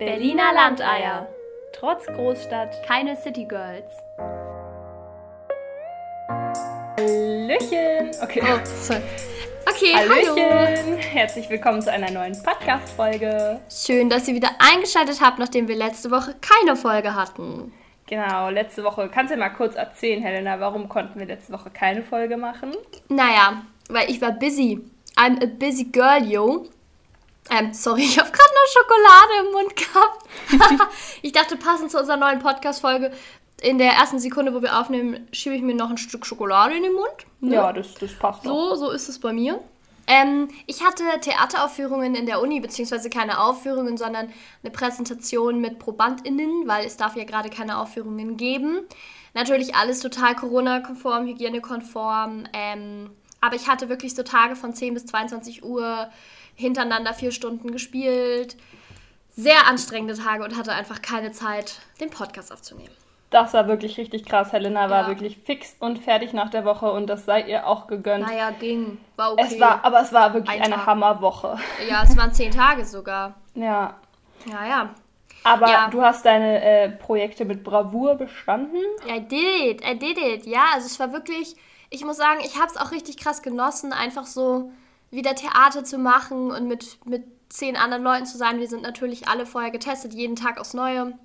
Berliner Landeier. Trotz Großstadt. Keine City Girls. Hallöchen. Okay. Oh, sorry. Okay, Hallöchen. hallo. Herzlich willkommen zu einer neuen Podcast-Folge. Schön, dass ihr wieder eingeschaltet habt, nachdem wir letzte Woche keine Folge hatten. Genau, letzte Woche. Kannst du mal kurz erzählen, Helena, warum konnten wir letzte Woche keine Folge machen? Naja, weil ich war busy. I'm a busy girl, yo. Ähm, sorry, ich habe gerade noch Schokolade im Mund gehabt. ich dachte, passend zu unserer neuen Podcast-Folge, in der ersten Sekunde, wo wir aufnehmen, schiebe ich mir noch ein Stück Schokolade in den Mund. Ne? Ja, das, das passt doch. So, so ist es bei mir. Ähm, ich hatte Theateraufführungen in der Uni, beziehungsweise keine Aufführungen, sondern eine Präsentation mit ProbandInnen, weil es darf ja gerade keine Aufführungen geben. Natürlich alles total Corona-konform, hygienekonform. Ähm, aber ich hatte wirklich so Tage von 10 bis 22 Uhr hintereinander vier Stunden gespielt. Sehr anstrengende Tage und hatte einfach keine Zeit, den Podcast aufzunehmen. Das war wirklich richtig krass. Helena war Ja. wirklich fix und fertig nach der Woche und das sei ihr auch gegönnt. Naja, ging. War okay. Es war, aber es war wirklich Ein eine Tag. Hammerwoche. ja, es waren zehn Tage sogar. Ja. Ja, ja. Aber Ja. du hast deine äh, Projekte mit Bravour bestanden. I did it, I did it. Ja, also es war wirklich, ich muss sagen, ich habe es auch richtig krass genossen, einfach so wieder Theater zu machen und mit, mit zehn anderen Leuten zu sein. Wir sind natürlich alle vorher getestet, jeden Tag aufs Neue.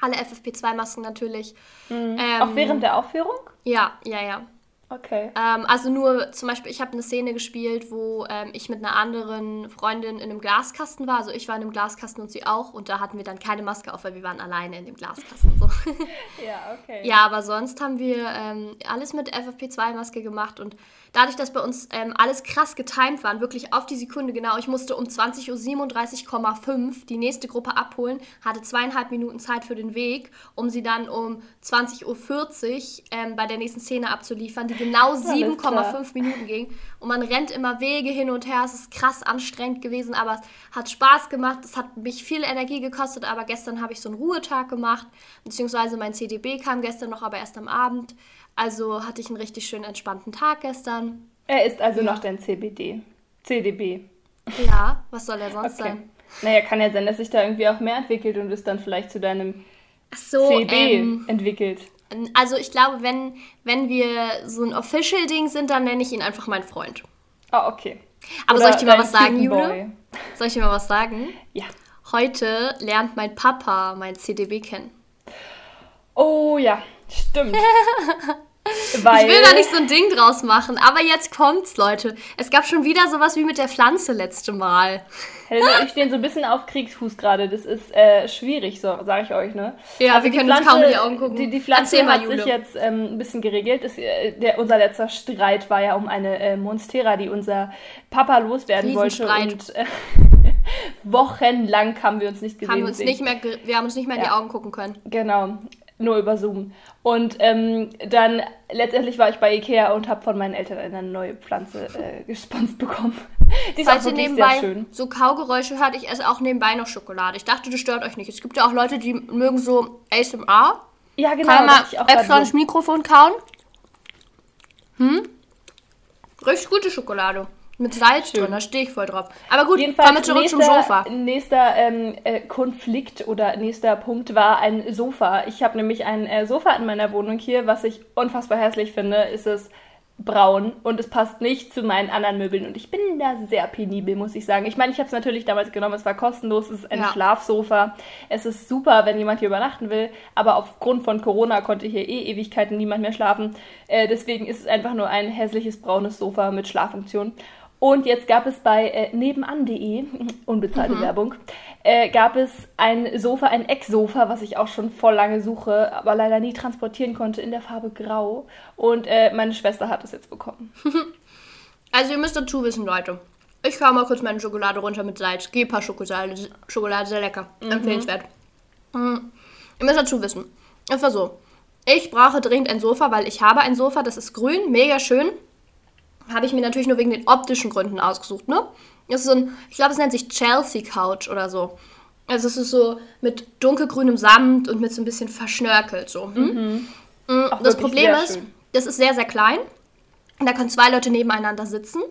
Alle FFP2-Masken natürlich. Ähm, Auch während der Aufführung? Ja, ja, ja. Okay. Ähm, also nur zum Beispiel, ich habe eine Szene gespielt, wo ähm, ich mit einer anderen Freundin in einem Glaskasten war. Also ich war in einem Glaskasten und sie auch. Und da hatten wir dann keine Maske auf, weil wir waren alleine in dem Glaskasten. So. Ja, okay. Ja, aber sonst haben wir ähm, alles mit FFP2-Maske gemacht und dadurch, dass bei uns ähm, alles krass getimed war, wirklich auf die Sekunde genau, ich musste um 20.37,5 Uhr die nächste Gruppe abholen, hatte zweieinhalb Minuten Zeit für den Weg, um sie dann um 20.40 Uhr ähm, bei der nächsten Szene abzuliefern, die genau klar. 7,5 Minuten ging. Und man rennt immer Wege hin und her, es ist krass anstrengend gewesen, aber es hat Spaß gemacht, es hat mich viel Energie gekostet, aber gestern habe ich so einen Ruhetag gemacht, beziehungsweise mein CDB kam gestern noch, aber erst am Abend. Also hatte ich einen richtig schönen entspannten Tag gestern. Er ist also noch dein CBD. CDB. Ja, was soll er sonst Okay. sein? Naja, kann ja sein, dass sich da irgendwie auch mehr entwickelt und es dann vielleicht zu deinem Ach so, CB ähm, entwickelt. also ich glaube, wenn, wenn wir so ein Official-Ding sind, dann nenne ich ihn einfach mein Freund. Ah, okay. Aber Oder soll ich dir mal was sagen. Jule? Soll ich dir mal was sagen? Ja. Heute lernt mein Papa mein CDB kennen. Oh ja, stimmt. Weil, Ich will da nicht so ein Ding draus machen, aber jetzt kommt's, Leute. Es gab schon wieder sowas wie mit der Pflanze letzte Mal. Helena, ich stehe so ein bisschen auf Kriegsfuß gerade. Das ist äh, schwierig, so sage ich euch, ne? Ja, wir können uns kaum in die Augen gucken. Die, die Pflanze Erzähl mal, hat sich Jule. jetzt ähm, ein bisschen geregelt. Das, äh, der, unser letzter Streit war ja um eine äh, Monstera, die unser Papa loswerden wollte. Und äh, wochenlang haben wir uns nicht gesehen. Haben wir, uns nicht mehr, wir haben uns nicht mehr in die Ja. Augen gucken können. Genau, nur über Zoom. Und ähm, dann letztendlich war ich bei Ikea und habe von meinen Eltern eine neue Pflanze äh, gesponsert bekommen. Die ist auch Falls wirklich nebenbei sehr schön. so Kaugeräusche hört, ich esse auch nebenbei noch Schokolade. Ich dachte, das stört euch nicht. Es gibt ja auch Leute, die mögen so ASMR. Ja, genau. Kann man mal auch extra ins Mikrofon kauen? Hm? Richtig gute Schokolade. Mit Salz Schön. drin, da stehe ich voll drauf. Aber gut, Jedenfalls kommen wir zurück nächster, zum Sofa. Nächster ähm, äh, Konflikt oder nächster Punkt war ein Sofa. Ich habe nämlich ein äh, Sofa in meiner Wohnung hier, was ich unfassbar hässlich finde. Ist es braun und es passt nicht zu meinen anderen Möbeln und ich bin da sehr penibel, muss ich sagen. Ich meine, ich habe es natürlich damals genommen, es war kostenlos, es ist ein Ja. Schlafsofa. Es ist super, wenn jemand hier übernachten will, aber aufgrund von Corona konnte hier eh Ewigkeiten niemand mehr schlafen. Äh, deswegen ist es einfach nur ein hässliches braunes Sofa mit Schlaffunktion. Und jetzt gab es bei äh, nebenan.de, unbezahlte Mhm. Werbung, äh, gab es ein Sofa, ein Ecksofa, was ich auch schon voll lange suche, aber leider nie transportieren konnte, in der Farbe Grau. Und äh, meine Schwester hat es jetzt bekommen. Also ihr müsst dazu wissen, Leute. Ich kaufe mal kurz meine Schokolade runter mit Salz. Gepa Schokolade, Schokolade sehr lecker. Empfehlenswert. Mhm. Ihr müsst dazu wissen. Es war so. Ich brauche dringend ein Sofa, weil ich habe ein Sofa, das ist grün, mega schön. Habe ich mir natürlich nur wegen den optischen Gründen ausgesucht, ne? Das ist so ein, ich glaube, es nennt sich Chelsea Couch oder so. Also es ist so mit dunkelgrünem Samt und mit so ein bisschen verschnörkelt so. Hm? Mm, Auch Das Problem ist, schön. das ist sehr, sehr klein. Da können zwei Leute nebeneinander sitzen.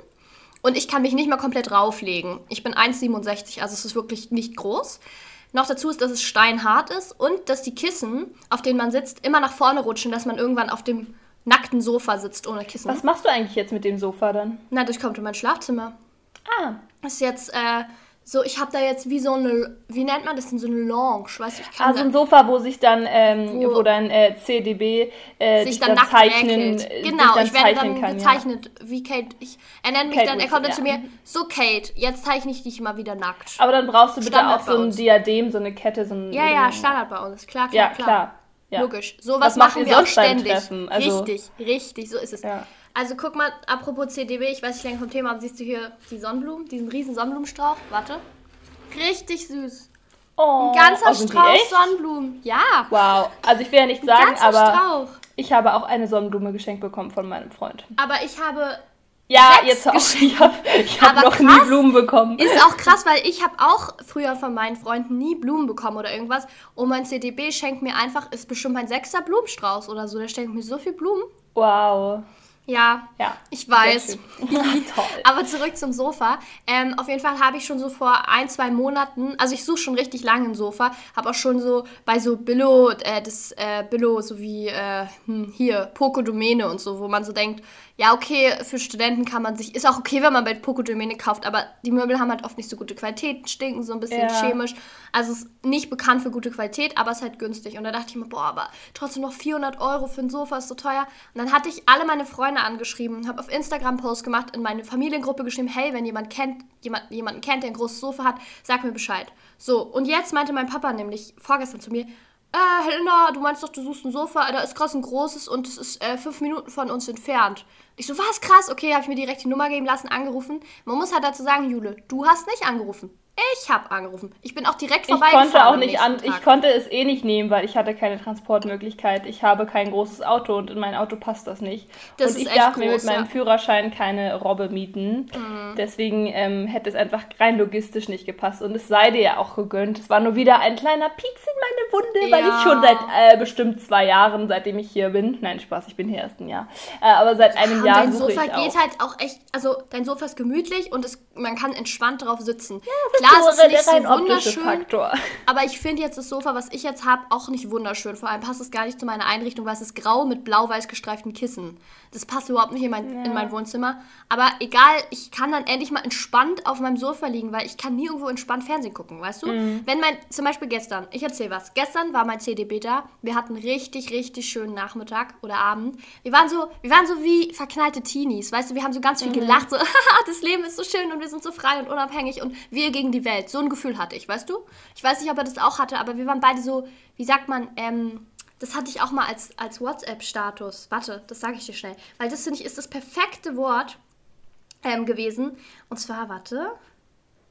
Und ich kann mich nicht mal komplett rauflegen. Ich bin 1,67, also es ist wirklich nicht groß. Noch dazu ist, dass es steinhart ist und dass die Kissen, auf denen man sitzt, immer nach vorne rutschen, dass man irgendwann auf dem nackten Sofa sitzt ohne Kissen. Was machst du eigentlich jetzt mit dem Sofa dann? Na, das kommt in mein Schlafzimmer. Ah, Das ist jetzt äh, so, ich habe da jetzt wie so eine, wie nennt man das denn, so eine Lounge, weißt du, ich kann also ein Sofa, wo sich dann, ähm, Wo- wo, dein äh, CDB äh, sich dann nackt zeichnen, Genau, dann ich werde dann kann, gezeichnet, wie Kate, ich, er nennt mich Kate dann, er kommt dann zu ja. mir, so Kate, jetzt zeichne ich dich mal wieder nackt. Ja. Aber dann brauchst du bitte Standard auch so ein. Diadem, so eine Kette, so ein... ja, ja, Standard bei uns, klar, klar, Ja, klar. klar. Ja. Logisch. Sowas machen wir auch ständig. Also- richtig, richtig, so ist es. Ja. Also guck mal, apropos CDB, ich weiß nicht länger vom Thema, aber siehst du hier die Sonnenblumen, diesen riesen Sonnenblumenstrauch? Warte. Richtig süß. Oh, Ein ganzer oh, echt? Sonnenblumen. Ja. Wow. Also ich will ja nicht sagen, aber Strauch. ich habe auch eine Sonnenblume geschenkt bekommen von meinem Freund. Aber ich habe Ja, jetzt auch. Ich habe ich hab noch nie. Blumen bekommen. Ist auch krass, weil ich habe auch früher von meinen Freunden nie Blumen bekommen oder irgendwas. Und mein CDB schenkt mir einfach, ist bestimmt mein sechster Blumenstrauß oder so. Der schenkt mir so viel Blumen. Wow. Ja, Ja. ich weiß. Toll. Aber zurück zum Sofa. Ähm, auf jeden Fall habe ich schon so vor ein, zwei Monaten, also ich suche schon richtig lange ein Sofa, habe auch schon so bei so Billo, äh, das äh, Billo, so wie äh, hm, hier, Poco Domäne und so, wo man so denkt, ja, okay, für Studenten kann man sich, ist auch okay, wenn man bei Poco Domäne kauft, aber die Möbel haben halt oft nicht so gute Qualität, stinken so ein bisschen Ja. chemisch. Also es ist nicht bekannt für gute Qualität, aber es ist halt günstig. Und da dachte ich mir, boah, aber trotzdem noch 400 Euro für ein Sofa ist so teuer. Und dann hatte ich alle meine Freunde angeschrieben, habe auf Instagram Post gemacht, in meine Familiengruppe geschrieben, hey, wenn jemand kennt, jemand, jemanden kennt, der ein großes Sofa hat, sag mir Bescheid. So, und jetzt meinte mein Papa nämlich vorgestern zu mir, äh, Helena, du meinst doch, du suchst ein Sofa, da ist krass ein großes und es ist äh, fünf Minuten von uns entfernt. Ich so, was krass, okay, habe ich mir direkt die Nummer geben lassen, angerufen. Man muss halt dazu sagen, Jule, du hast nicht angerufen. Ich habe angerufen. Ich bin auch direkt Ich vorbeigefahren. konnte auch nicht an, ich konnte es eh nicht nehmen, weil ich hatte keine Transportmöglichkeit. Ich habe kein großes Auto und in mein Auto passt das nicht. Das und ich darf mir groß, mit meinem ja. Mhm. Führerschein keine Robbe mieten. Deswegen ähm, hätte es einfach rein logistisch nicht gepasst. Und es sei dir ja auch gegönnt. Es war nur wieder ein kleiner Pieks in meine Wunde, weil Ja. ich schon seit äh, bestimmt zwei Jahren, seitdem ich hier bin, nein Spaß, ich bin hier erst ein Jahr, äh, aber seit einem Und Jahr dein Sofa ich auch. geht halt auch echt, also dein Sofa ist gemütlich und es, man kann entspannt drauf sitzen. Das Es nur ist nicht so rein optische Faktor. aber ich finde jetzt das Sofa, was ich jetzt habe, auch nicht wunderschön. Vor allem passt es gar nicht zu meiner Einrichtung, weil es ist grau mit blau-weiß gestreiften Kissen. Das passt überhaupt nicht in mein, in mein Wohnzimmer. Aber egal, ich kann dann endlich mal entspannt auf meinem Sofa liegen, weil ich kann nie irgendwo entspannt Fernsehen gucken, weißt du? Mhm. Wenn mein, zum Beispiel gestern, ich erzähle was. Gestern war mein CDB da. Wir hatten richtig, richtig schönen Nachmittag oder Abend. Wir waren so, wir waren so wie verknallte Teenies, weißt du? Wir haben so ganz viel gelacht, so, das Leben ist so schön und wir sind so frei und unabhängig und wir gegen die Welt. So ein Gefühl hatte ich, weißt du? Ich weiß nicht, ob er das auch hatte, aber wir waren beide so, wie sagt man, ähm, das hatte ich auch mal als, als WhatsApp-Status. Warte, das sage ich dir schnell. Weil das, finde ich, ist das perfekte Wort ähm, gewesen. Und zwar, warte,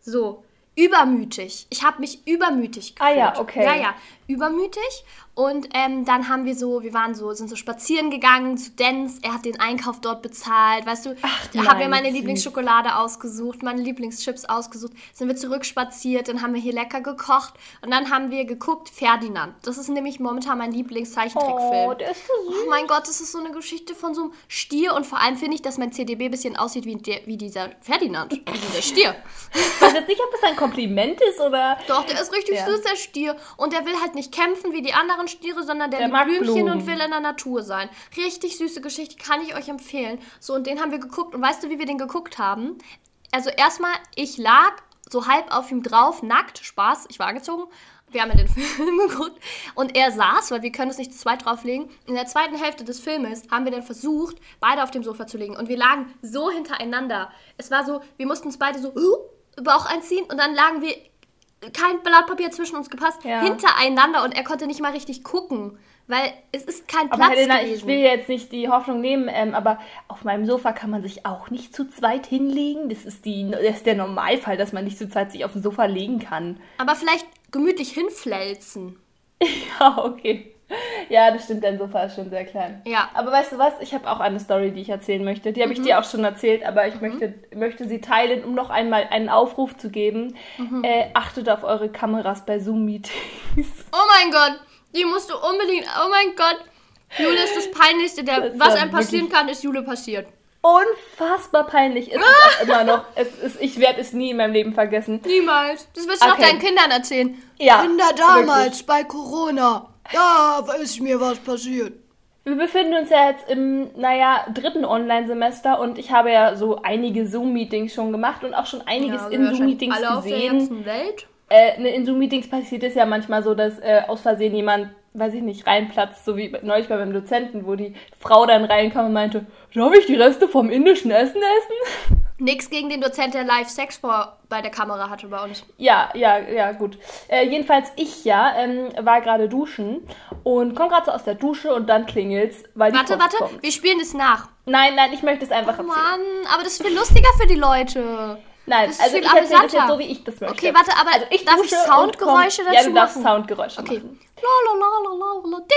so, übermütig. Ich habe mich übermütig Ah gefühlt. ja, okay. Ja, ja, übermütig. Und ähm, dann haben wir so, wir waren so, sind so spazieren gegangen zu Dens. Er hat den Einkauf dort bezahlt, weißt du. wir nein, meine süß. Lieblingsschokolade ausgesucht, meine Lieblingschips ausgesucht. Sind wir zurückspaziert, dann haben wir hier lecker gekocht und dann haben wir geguckt Ferdinand. Das ist nämlich momentan mein Lieblingszeichentrickfilm. Oh, der ist so süß. Oh mein Gott, das ist so eine Geschichte von so einem Stier und vor allem finde ich, dass mein CDB ein bisschen aussieht wie, der, wie dieser Ferdinand, wie dieser Stier. Ich weiß jetzt nicht, ob das ein Kompliment ist oder... Doch, der ist richtig Ja. süß, der Stier. Und der will halt nicht kämpfen wie die anderen Stiere, sondern der, Der liebt Blümchen Blumen. und will in der Natur sein. Richtig süße Geschichte, kann ich euch empfehlen. So, und den haben wir geguckt. Und weißt du, wie wir den geguckt haben? Also erstmal, ich lag so halb auf ihm drauf, nackt, Spaß, ich war angezogen. Wir haben ja den Film geguckt und er saß, weil wir können es nicht zu zweit drauflegen. In der zweiten Hälfte des Filmes haben wir dann versucht, beide auf dem Sofa zu legen und wir lagen so hintereinander. Es war so, wir mussten uns beide so uh, Bauch einziehen und dann lagen wir kein Blatt Papier zwischen uns gepasst, Ja. hintereinander und er konnte nicht mal richtig gucken, weil es ist kein Aber Platz Helena, gewesen. ich will jetzt nicht die Hoffnung nehmen, ähm, aber auf meinem Sofa kann man sich auch nicht zu zweit hinlegen. Das ist, die, das ist der Normalfall, dass man nicht zu zweit sich auf dem Sofa legen kann. Aber vielleicht gemütlich hinflelzen. Ja, okay. Ja, das stimmt, dein Sofa ist schon sehr klein. Ja. Aber weißt du was? Ich habe auch eine Story, die ich erzählen möchte. Die habe ich dir auch schon erzählt, aber ich möchte, möchte sie teilen, um noch einmal einen Aufruf zu geben. Äh, achtet auf eure Kameras bei Zoom-Meetings. Oh mein Gott, die musst du unbedingt. Oh mein Gott. Jule ist das Peinlichste. Der, Das was einem passieren wirklich- kann, ist Jule passiert. unfassbar peinlich. Es ist auch immer noch. Es ist, ich werde es nie in meinem Leben vergessen. Niemals. Das willst du Okay. noch deinen Kindern erzählen. Ja, Kinder damals bei Corona. Da ist mir was passiert. Wir befinden uns ja jetzt im, naja, dritten Online-Semester und ich habe ja so einige Zoom-Meetings schon gemacht und auch schon einiges Ja, in wahrscheinlich Zoom-Meetings alle auf der gesehen. ganzen Welt. Äh, ne, in Zoom-Meetings passiert es ja manchmal so, dass äh, aus Versehen jemand, weiß ich nicht, reinplatzt, so wie neulich bei meinem Dozenten, wo die Frau dann reinkam und meinte, darf ich die Reste vom indischen Essen essen? Nix gegen den Dozent, der live Sex vor bei der Kamera hatte bei uns. Ja, ja, ja, gut. Äh, jedenfalls ich ja, ähm, war gerade duschen und komm gerade so aus der Dusche und dann klingelt's, weil die Warte, Post warte, kommt. wir spielen das nach. Nein, nein, ich möchte es einfach Oh erzählen. Mann, aber das ist viel lustiger für die Leute. Nein, also ich erzähle das jetzt so, wie ich das möchte. Okay, warte, aber also ich darf ich und Soundgeräusche dazu Ja, du darfst machen? Soundgeräusche Okay. machen.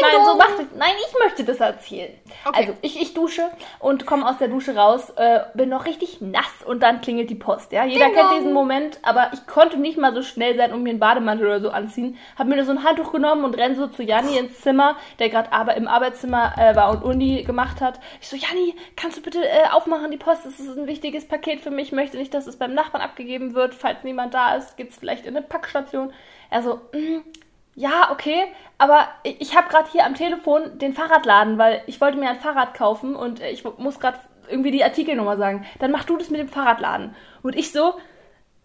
Nein, so macht es. Nein, ich möchte das erzählen. Okay. Also, ich, ich dusche und komme aus der Dusche raus, äh, bin noch richtig nass und dann klingelt die Post, ja? Jeder Ding kennt diesen Moment, aber ich konnte nicht mal so schnell sein und mir einen Bademantel oder so anziehen. Hab mir nur so ein Handtuch genommen und renn so zu Janni ins Zimmer, der gerade aber im Arbeitszimmer äh, war und Uni gemacht hat. Ich so, Janni, kannst du bitte äh, aufmachen die Post? Das ist ein wichtiges Paket für mich. Ich möchte nicht, dass es beim Nachbarn abgegeben wird. Falls niemand da ist, geht's vielleicht in eine Packstation. Er so, mm, ja, okay, aber ich, habe gerade hier am Telefon den Fahrradladen, weil ich wollte mir ein Fahrrad kaufen und äh, ich muss gerade irgendwie die Artikelnummer sagen. Dann mach du das mit dem Fahrradladen. Und ich so,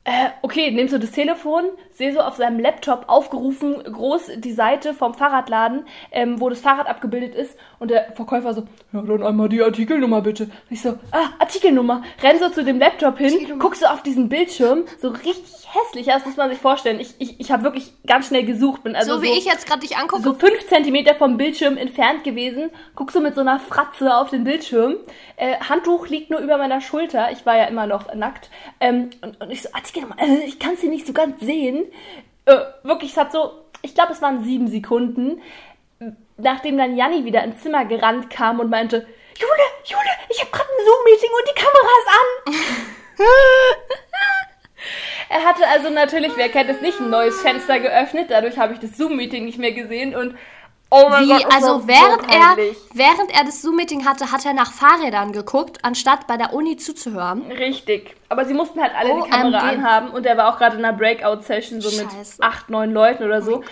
äh, okay, nimmst du das Telefon, sehe so auf seinem Laptop aufgerufen, groß die Seite vom Fahrradladen, ähm, wo das Fahrrad abgebildet ist. Und der Verkäufer so, ja, dann einmal die Artikelnummer bitte. Und ich so, ah, Artikelnummer. Renn so zu dem Laptop hin, Artikelnummer. guckst so auf diesen Bildschirm, so richtig hässlich, ja, das muss man sich vorstellen. Ich, ich, ich habe wirklich ganz schnell gesucht, bin also So wie ich jetzt gerade dich angucke. so fünf Zentimeter vom Bildschirm entfernt gewesen, guck so mit so einer Fratze auf den Bildschirm. Äh, Handtuch liegt nur über meiner Schulter. Ich war ja immer noch nackt. Ähm, und, und ich so, Nochmal, äh, ich kann sie nicht so ganz sehen. Äh, wirklich, es hat so, ich glaube, es waren sieben Sekunden, nachdem dann Janni wieder ins Zimmer gerannt kam und meinte, Jule, Jule, ich habe gerade ein Zoom-Meeting und die Kamera ist an. Er hatte also natürlich, wer kennt es nicht, ein neues Fenster geöffnet. Dadurch habe ich das Zoom-Meeting nicht mehr gesehen und oh mein Wie, Gott, war also so während er, peinlich. während er das Zoom-Meeting hatte, hat er nach Fahrrädern geguckt, anstatt bei der Uni zuzuhören. Richtig. Aber sie mussten halt alle die Kamera OMG. anhaben und er war auch gerade in einer Breakout-Session so mit Scheiße. acht, neun Leuten oder so.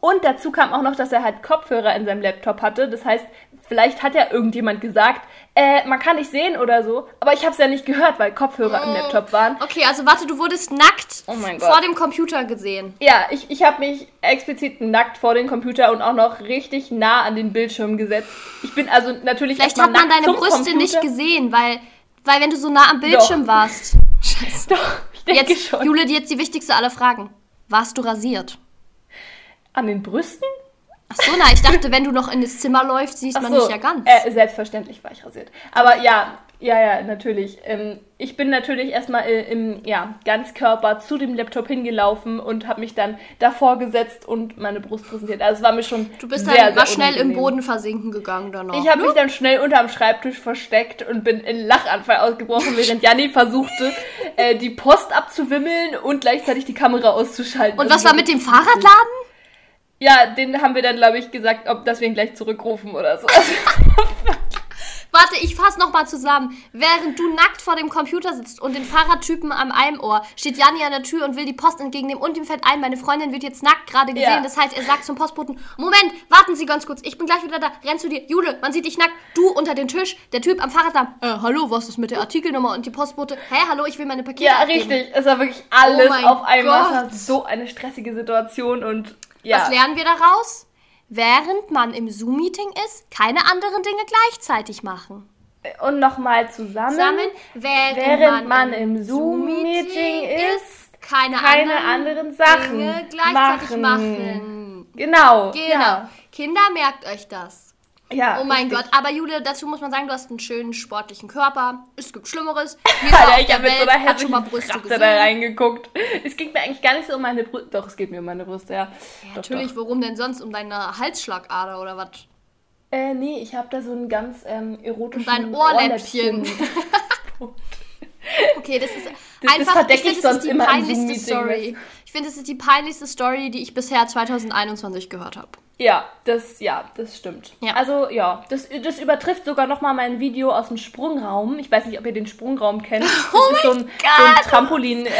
Und dazu kam auch noch, dass er halt Kopfhörer in seinem Laptop hatte. Das heißt, vielleicht hat ja irgendjemand gesagt, äh, man kann nicht sehen oder so. Aber ich habe es ja nicht gehört, weil Kopfhörer im Laptop waren. Okay, also warte, du wurdest nackt Oh vor dem Computer gesehen. Ja, ich, ich habe mich explizit nackt vor den Computer und auch noch richtig nah an den Bildschirm gesetzt. Ich bin also natürlich Vielleicht hat man deine Brüste Computer. nicht gesehen, weil, weil wenn du so nah am Bildschirm Doch. warst. Scheiße. Doch, ich denke Jetzt, schon. Jule, jetzt die wichtigste aller Fragen. Warst du rasiert? An den Brüsten? Ach so, na, ich dachte, wenn du noch in das Zimmer läufst, siehst Ach man so, dich ja ganz. Äh, selbstverständlich war ich rasiert. Aber ja, ja, ja, natürlich. Ähm, ich bin natürlich erstmal äh, im ja, Ganzkörper zu dem Laptop hingelaufen und habe mich dann davor gesetzt und meine Brust präsentiert. Also es war mir schon du bist sehr, dann sehr schnell im. Boden versinken gegangen danach. Ich habe mich dann schnell unterm Schreibtisch versteckt und bin in Lachanfall ausgebrochen, während Janni versuchte, äh, die Post abzuwimmeln und gleichzeitig die Kamera auszuschalten. Und Also was war so- mit dem Fahrradladen? Ja, den haben wir dann, glaube ich, gesagt, ob, dass wir ihn gleich zurückrufen oder so. Warte, ich fass noch mal zusammen. Während du nackt vor dem Computer sitzt und den Fahrradtypen am einem Ohr, steht Janni an der Tür und will die Post entgegennehmen und ihm fällt ein, meine Freundin wird jetzt nackt gerade gesehen. Ja. Das heißt, er sagt zum Postboten, Moment, warten Sie ganz kurz, ich bin gleich wieder da. Renn zu dir. Jule, man sieht dich nackt. Du unter den Tisch, der Typ am Fahrradladen. Äh, hallo, was ist mit der Artikelnummer? Und die Postbote, hä, hallo, ich will meine Pakete Ja, abgeben. richtig. Es war wirklich alles Oh auf einmal. Es war so eine stressige Situation und ja. Was lernen wir daraus? Während man im Zoom-Meeting ist, keine anderen Dinge gleichzeitig machen. Und nochmal zusammen. Zusammen, während, Während man im Zoom-Meeting ist, keine, keine anderen anderen Sachen Dinge gleichzeitig machen. machen. Genau. Genau. Kinder, merkt euch das. Ja, Oh mein richtig. Gott. Aber Jule, dazu muss man sagen, du hast einen schönen sportlichen Körper. Es gibt Schlimmeres. Alter, ich habe mit so einer hässlichen Fratze da reingeguckt. Es geht mir eigentlich gar nicht so um meine Brüste. Doch, es geht mir um meine Brüste, ja. Doch, Natürlich, Doch. warum denn sonst? Um deine Halsschlagader oder was? Äh, nee, ich habe da so einen ganz ähm, erotischen dein Ohrläppchen. Okay, das ist das einfach. verdeck ich ich das sonst die immer im peinlichste Story. Ich finde, das ist die peinlichste Story, die ich bisher 2021 gehört habe. Ja, das, ja, das stimmt. Ja. Also, ja, das, das übertrifft sogar nochmal mein Video aus dem Sprungraum. Ich weiß nicht, ob ihr den Sprungraum kennt. Das Oh ist so ein, so ein Trampolin, äh,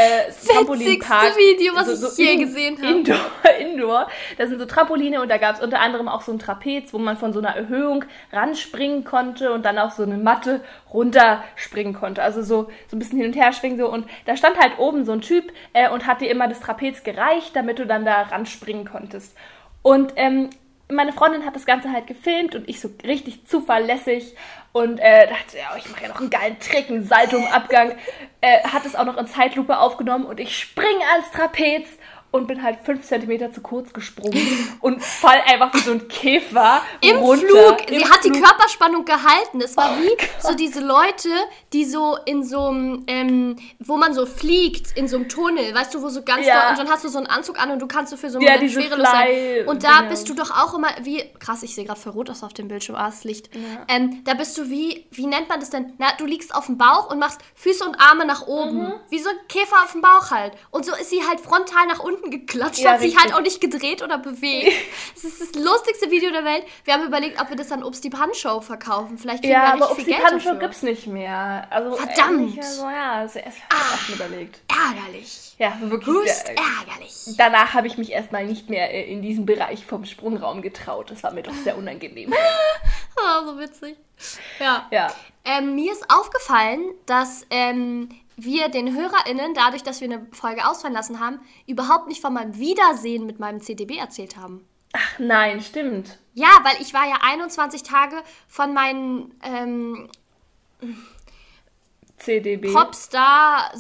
Trampolinpark. Video, was ich je gesehen habe. Indoor, Indoor. Da sind so Trampoline und da gab es unter anderem auch so ein Trapez, wo man von so einer Erhöhung ranspringen konnte und dann auf so eine Matte runterspringen konnte. Also so, so ein bisschen hin und her schwingen so. Und da stand halt oben so ein Typ äh, und hat dir immer das Trapez gereicht, damit du dann da ranspringen konntest. Und ähm, meine Freundin hat das Ganze halt gefilmt und ich so richtig zuverlässig und äh, dachte, ja, ich mache ja noch einen geilen Trick, einen Salto im Abgang. Äh, hat es auch noch in Zeitlupe aufgenommen und ich springe ans Trapez und bin halt fünf Zentimeter zu kurz gesprungen und fall einfach wie so ein Käfer Im runter. Flug. Im Sie hat die Flug. Körperspannung gehalten. Es war Oh wie Gott. so diese Leute, die so in so einem, ähm, wo man so fliegt, in so einem Tunnel, weißt du, wo so ganz Ja. doll, und dann hast du so einen Anzug an und du kannst so für so einen Ja, Moment schwerelos sein. Und da bist du doch auch immer wie, krass, ich sehe gerade voll rot aus auf dem Bildschirm, ah, das Licht. Ähm, da bist du wie, wie nennt man das denn? Na, du liegst auf dem Bauch und machst Füße und Arme nach oben. Mhm. Wie so ein Käfer auf dem Bauch halt. Und so ist sie halt frontal nach unten geklatscht, Ja, hat sich halt auch nicht gedreht oder bewegt. Das ist das lustigste Video der Welt. Wir haben überlegt, ob wir das an Obst die Pan Show verkaufen. Vielleicht kriegen Ja, wir aber Geld Pancho dafür. gibt's nicht mehr. Also Verdammt. Ah. Also, ja, das ist auch schon überlegt. Ärgerlich. Ja, wirklich. Höchst ärgerlich. Danach habe ich mich erstmal nicht mehr äh, in diesen Bereich vom Sprungraum getraut. Das war mir doch sehr unangenehm. Ah, so witzig. Ja. Ja. Ähm, mir ist aufgefallen, dass ähm, wir den HörerInnen, dadurch, dass wir eine Folge ausfallen lassen haben, überhaupt nicht von meinem Wiedersehen mit meinem CDB erzählt haben. Ach nein, stimmt. Ja, weil ich war ja 21 Tage von meinen ähm, CDB. Popstar,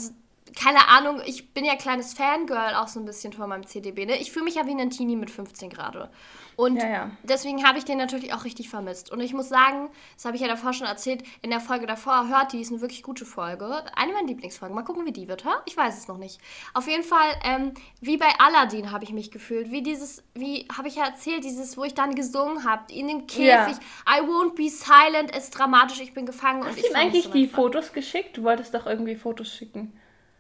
keine Ahnung, ich bin ja kleines Fangirl auch so ein bisschen von meinem CDB. Ne? Ich fühle mich ja wie ein Teenie mit 15 Grad. Und Ja, ja. deswegen habe ich den natürlich auch richtig vermisst. Und ich muss sagen, das habe ich ja davor schon erzählt, in der Folge davor, hört die, ist eine wirklich gute Folge. Eine meiner Lieblingsfolgen. Mal gucken, wie die wird, ha? Ich weiß es noch nicht. Auf jeden Fall, ähm, wie bei Aladdin habe ich mich gefühlt. Wie dieses, wie habe ich ja erzählt, dieses, wo ich dann gesungen habe, in dem Käfig. Ja. I won't be silent, es ist dramatisch, ich bin gefangen. Hast du ihm eigentlich die. Fotos geschickt? Du wolltest doch irgendwie Fotos schicken.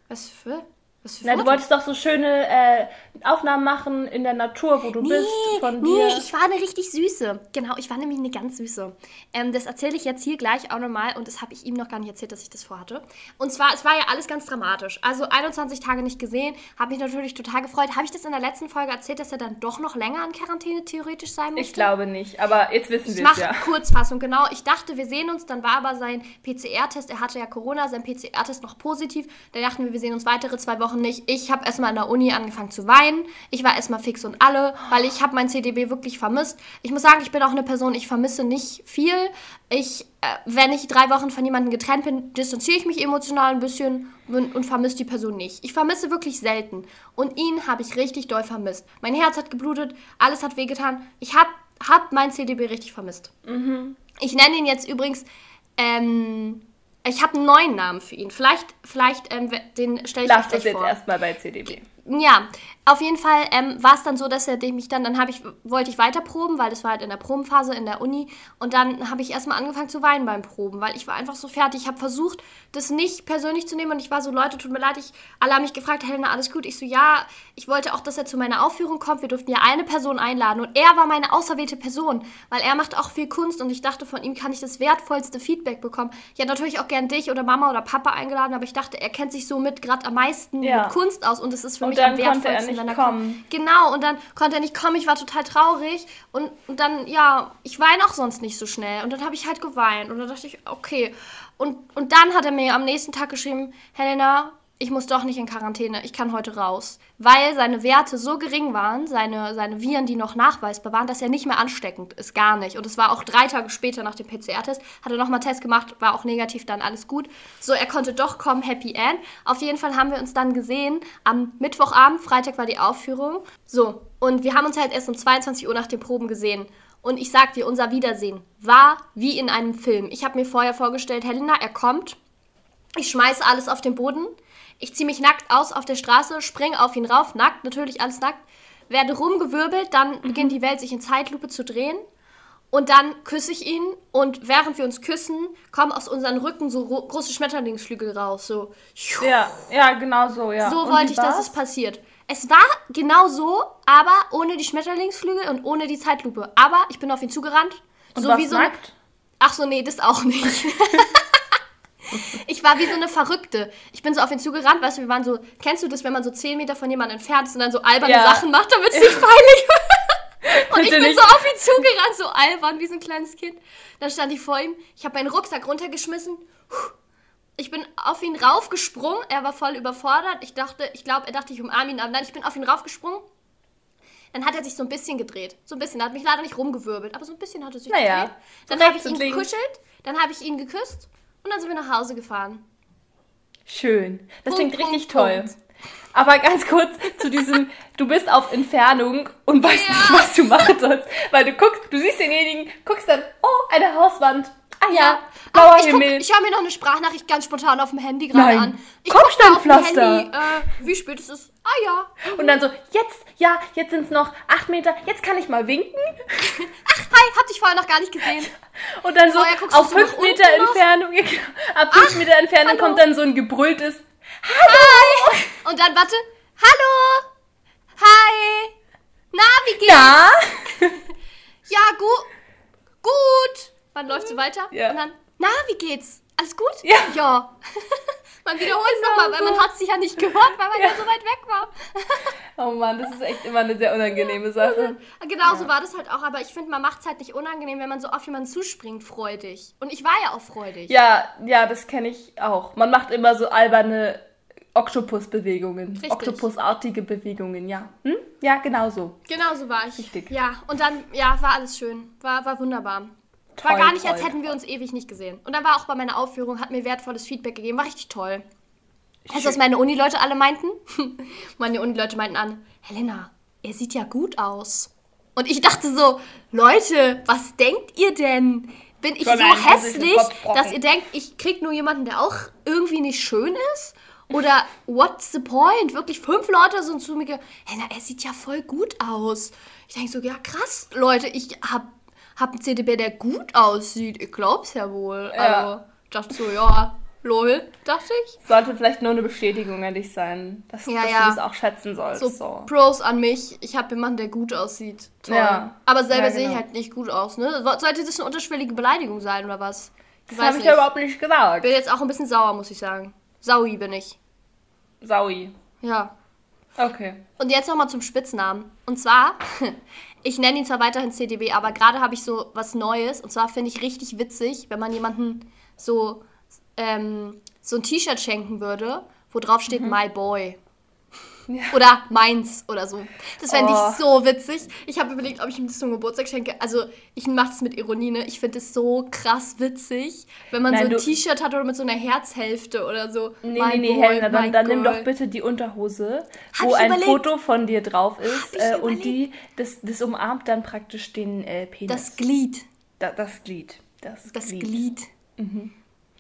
Was für? Was für Na, du wolltest doch so schöne äh, Aufnahmen machen in der Natur, wo du bist, von nee, dir. ich war eine richtig süße. Genau, ich war nämlich eine ganz süße. Ähm, das erzähle ich jetzt hier gleich auch nochmal und das habe ich ihm noch gar nicht erzählt, dass ich das vorhatte. Und zwar, es war ja alles ganz dramatisch. Also 21 Tage nicht gesehen, habe mich natürlich total gefreut. Habe ich das in der letzten Folge erzählt, dass er dann doch noch länger in Quarantäne theoretisch sein musste? Ich glaube nicht, aber jetzt wissen wir es mache ja. Kurzfassung, genau. Ich dachte, wir sehen uns, dann war aber sein PCR-Test, er hatte ja Corona, sein PCR-Test noch positiv. Da dachten wir, wir sehen uns weitere zwei Wochen nicht. Ich habe erstmal an der Uni angefangen zu weinen. Ich war erstmal fix und alle, weil ich habe mein CDB wirklich vermisst. Ich muss sagen, ich bin auch eine Person, ich vermisse nicht viel. Ich, äh, wenn ich drei Wochen von jemandem getrennt bin, distanziere ich mich emotional ein bisschen und, und vermisse die Person nicht. Ich vermisse wirklich selten. Und ihn habe ich richtig doll vermisst. Mein Herz hat geblutet, alles hat wehgetan. Ich habe hab mein CDB richtig vermisst. Ich nenne ihn jetzt übrigens, ähm, ich habe einen neuen Namen für ihn. Vielleicht, vielleicht ähm, den stelle ich Lass das jetzt erstmal bei CDB. Ja, auf jeden Fall ähm, war es dann so, dass er mich dann, dann habe ich, wollte ich weiter proben, weil das war halt in der Probenphase in der Uni. Und dann habe ich erstmal angefangen zu weinen beim Proben, weil ich war einfach so fertig. Ich habe versucht, das nicht persönlich zu nehmen und ich war so, Leute, tut mir leid, ich, alle haben mich gefragt, Helena, alles gut? Ich so, ja, ich wollte auch, dass er zu meiner Aufführung kommt. Wir durften ja eine Person einladen und er war meine auserwählte Person, weil er macht auch viel Kunst und ich dachte, von ihm kann ich das wertvollste Feedback bekommen. Ich hätte natürlich auch gern dich oder Mama oder Papa eingeladen, aber ich dachte, er kennt sich somit gerade am meisten Ja. mit Kunst aus und es ist für Und mich dann am er wertvollsten, nicht wenn er kommen. kommt. Genau, und dann konnte er nicht kommen. Ich war total traurig. Und, und dann, ja, ich weine auch sonst nicht so schnell. Und dann habe ich halt geweint. Und dann dachte ich, okay. Und, und dann hat er mir am nächsten Tag geschrieben, Helena, ich muss doch nicht in Quarantäne, ich kann heute raus. Weil seine Werte so gering waren, seine, seine Viren, die noch nachweisbar waren, dass er nicht mehr ansteckend ist, gar nicht. Und es war auch drei Tage später nach dem PCR-Test, hat er nochmal Test gemacht, war auch negativ, dann alles gut. So, er konnte doch kommen, Happy End. Auf jeden Fall haben wir uns dann gesehen am Mittwochabend, Freitag war die Aufführung. So, und wir haben uns halt erst um 22 Uhr nach den Proben gesehen. Und ich sag dir, unser Wiedersehen war wie in einem Film. Ich habe mir vorher vorgestellt, Helena, er kommt, ich schmeiße alles auf den Boden. Ich ziehe mich nackt aus auf der Straße, springe auf ihn rauf, nackt, natürlich alles nackt, werde rumgewirbelt, dann beginnt die Welt sich in Zeitlupe zu drehen. Und dann küsse ich ihn und während wir uns küssen, kommen aus unseren Rücken so ro- große Schmetterlingsflügel raus. So, Ja, ja, genau so, ja. so Und wollte ich, dass war's? es passiert. Es war genau so, aber ohne die Schmetterlingsflügel und ohne die Zeitlupe. Aber ich bin auf ihn zugerannt. Und so wie so nackt? Ach so, nee, das auch nicht. ich war wie so eine Verrückte. Ich bin so auf ihn zugerannt, weißt du, wir waren so, kennst du das, wenn man so 10 Meter von jemandem entfernt ist und dann so alberne Ja. Sachen macht, damit es nicht peinlich wird? Und ich bin so auf ihn zugerannt, so albern, wie so ein kleines Kind. Dann stand ich vor ihm, ich habe meinen Rucksack runtergeschmissen. Ich bin auf ihn raufgesprungen, er war voll überfordert. Ich dachte, ich glaube, er dachte, ich umarme ihn, aber nein, ich bin auf ihn raufgesprungen. Dann hat er sich so ein bisschen gedreht. So ein bisschen. Er hat mich leider nicht rumgewirbelt, aber so ein bisschen hat er sich Naja, gedreht. Dann habe ich ihn gekuschelt, dann habe ich ihn geküsst und dann sind wir nach Hause gefahren. Schön. Das Punkt, klingt richtig Punkt, toll. Punkt. Aber ganz kurz zu diesem, du bist auf Entfernung und weißt Ja. nicht, was du machen sollst. Weil du guckst, du siehst denjenigen, guckst dann, oh, eine Hauswand. Ah ja, blauer Ah, ich guck- ich höre mir noch eine Sprachnachricht ganz spontan auf dem Handy gerade an. Ich Kopfsteinpflaster. Handy, äh, wie spät es ist. Ah ja. Und dann so, jetzt, ja, jetzt sind es noch acht Meter, jetzt kann ich mal winken. Hi, hab dich vorher noch gar nicht gesehen. Und dann so auf fünf Meter. Entfernung, ab fünf Meter Entfernung hallo. kommt dann so ein gebrülltes, Hi. Und dann warte. Hallo. Hi. Na, wie geht's? ja. Ja, gut. Gut. Wann läuft so weiter? Ja. Und dann, na, wie geht's? Alles gut? Ja. Ja. man wiederholt es Genau nochmal, weil man hat sich ja nicht gehört, weil man ja, Ja. so weit weg war. Oh Mann, das ist echt immer eine sehr unangenehme Sache. Genau so war das halt auch, aber ich finde, man macht es halt nicht unangenehm, wenn man so auf jemanden zuspringt, freudig. Und ich war ja auch freudig. Ja, ja, das kenne ich auch. Man macht immer so alberne Oktopus-Bewegungen. Oktopusartige Bewegungen, ja. Hm? Ja, genau so. Genau so war ich. Richtig. Ja, und dann, ja, war alles schön. War, war wunderbar. Toll, war gar nicht, als toll, hätten wir uns ewig nicht gesehen. Und dann war auch bei meiner Aufführung, hat mir wertvolles Feedback gegeben. War richtig toll. Weißt du, was meine Uni-Leute alle meinten? meine Uni-Leute meinten an, Helena, er sieht ja gut aus. Und ich dachte so, Leute, was denkt ihr denn? Bin ich Schon so hässlich, dass ihr denkt, ich krieg nur jemanden, der auch irgendwie nicht schön ist? Oder what's the point? Wirklich fünf Leute sind zu mir ge Helena, er sieht ja voll gut aus. Ich denke so, ja krass, Leute, ich hab, hab einen CDB, der gut aussieht. Ich glaub's ja wohl. Ja. Also, dachte so, ja, lol, dachte ich. Sollte vielleicht nur eine Bestätigung an dich sein, dass, Ja, dass ja. du das auch schätzen sollst. So, So. Pros an mich. Ich habe jemanden, der gut aussieht. Toll. Ja. Aber selber Ja, sehe ich genau. halt nicht gut aus, ne? So- Sollte das eine unterschwellige Beleidigung sein oder was? Ich Das habe ich ja überhaupt nicht gesagt. Bin jetzt auch ein bisschen sauer, muss ich sagen. Saui bin ich. Saui. Ja. Okay. Und jetzt nochmal zum Spitznamen. Und zwar, ich nenne ihn zwar weiterhin CDB, aber gerade habe ich so was Neues. Und zwar finde ich richtig witzig, wenn man jemanden so, ähm, so ein T-Shirt schenken würde, wo drauf steht My Boy. Ja. Oder meins oder so. Das fände Oh. ich so witzig. Ich habe überlegt, ob ich ihm das zum Geburtstag schenke. Also, ich mache das mit Ironie, ne? Ich finde es so krass witzig, wenn man Nein, so ein T-Shirt hat oder mit so einer Herzhälfte oder so. Nee, My nee, nee, boy, Helena, dann, dann nimm doch bitte die Unterhose, Hab wo ein überlegt. Foto von dir drauf ist äh, und die, das, das umarmt dann praktisch den äh, Penis. Das Glied. Da, das Glied. Das, Das Glied. Glied.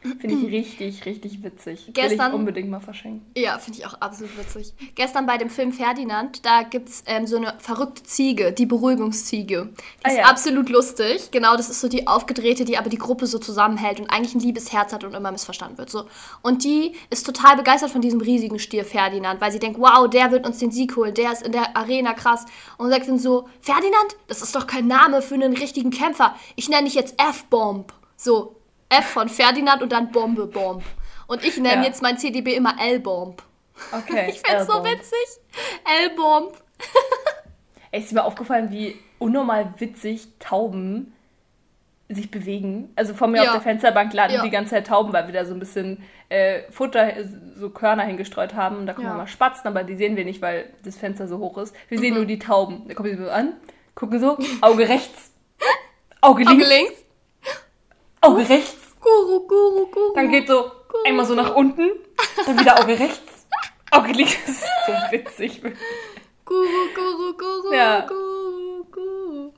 Finde ich richtig, richtig witzig. Will Gestern- ich unbedingt mal verschenken. Ja, finde ich auch absolut witzig. Gestern bei dem Film Ferdinand, da gibt es ähm, so eine verrückte Ziege, die Beruhigungsziege. Die Ah, ist ja. absolut lustig. Genau, das ist so die aufgedrehte, die aber die Gruppe so zusammenhält und eigentlich ein liebes Herz hat und immer missverstanden wird. So. Und die ist total begeistert von diesem riesigen Stier Ferdinand, weil sie denkt, wow, der wird uns den Sieg holen, der ist in der Arena krass. Und sagt dann so, Ferdinand, das ist doch kein Name für einen richtigen Kämpfer. Ich nenne dich jetzt F-Bomb. So, F von Ferdinand und dann Bombe, Bomb. Und ich nenne Ja. jetzt mein CDB immer L-Bomb. Okay. Ich find's so witzig. L-Bomb. Ey, ist mir aufgefallen, wie unnormal witzig Tauben sich bewegen. Also vor mir Ja. auf der Fensterbank laden Ja. die ganze Zeit Tauben, weil wir da so ein bisschen äh, Futter, äh, so Körner hingestreut haben. Und da kommen Ja. mal Spatzen, aber die sehen wir nicht, weil das Fenster so hoch ist. Wir Mhm. sehen nur die Tauben. Da kommen sie so an, gucken so, Auge rechts, Auge Auge links, links. Auge rechts. Guru, Guru, Guru. Dann geht so einmal so nach unten, dann wieder Auge rechts, Auge links. Das ist so witzig. Guru, Guru, Guru, Ja. Guru, Guru.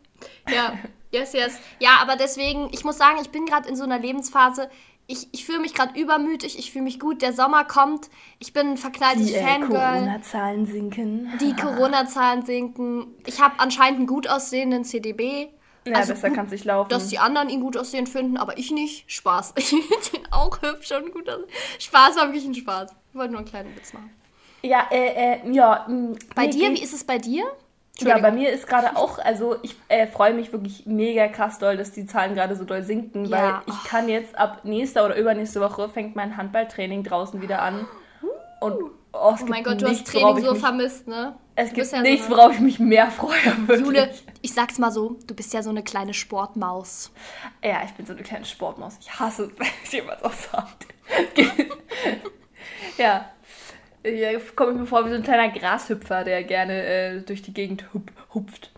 Ja, yes, yes. Ja, aber deswegen, ich muss sagen, ich bin gerade in so einer Lebensphase. Ich, ich fühle mich gerade übermütig, ich fühle mich gut. Der Sommer kommt. Ich bin ein verknalltes Die äh, Fangirl. Corona-Zahlen sinken. Die Corona-Zahlen sinken. Ich habe anscheinend einen gut aussehenden CDB. Ja, Also besser kann es nicht laufen. dass die anderen ihn gut aussehen finden, aber ich nicht. Spaß. Ich finde ihn auch hübsch und gut aussehen. Spaß war wirklich ein Spaß. Ich wollte nur einen kleinen Witz machen. Ja, äh, äh, ja. mh, Bei dir, wie ist es bei dir? Ja, bei mir ist gerade auch, also ich äh, freue mich wirklich mega krass doll, dass die Zahlen gerade so doll sinken, Ja. weil ich kann jetzt ab nächster oder übernächste Woche fängt mein Handballtraining draußen wieder an. Und oh, es Oh gibt mein Gott, du hast Training so vermisst, ne? Es gibt ja nichts, so worauf ich mich mehr freue. Wirklich. Jule, ich sag's mal so, du bist ja so eine kleine Sportmaus. Ja, ich bin so eine kleine Sportmaus. Ich hasse es, wenn es jemand auch sagt. ja. Hier komme ich mir vor wie so ein kleiner Grashüpfer, der gerne äh, durch die Gegend hup, hupft.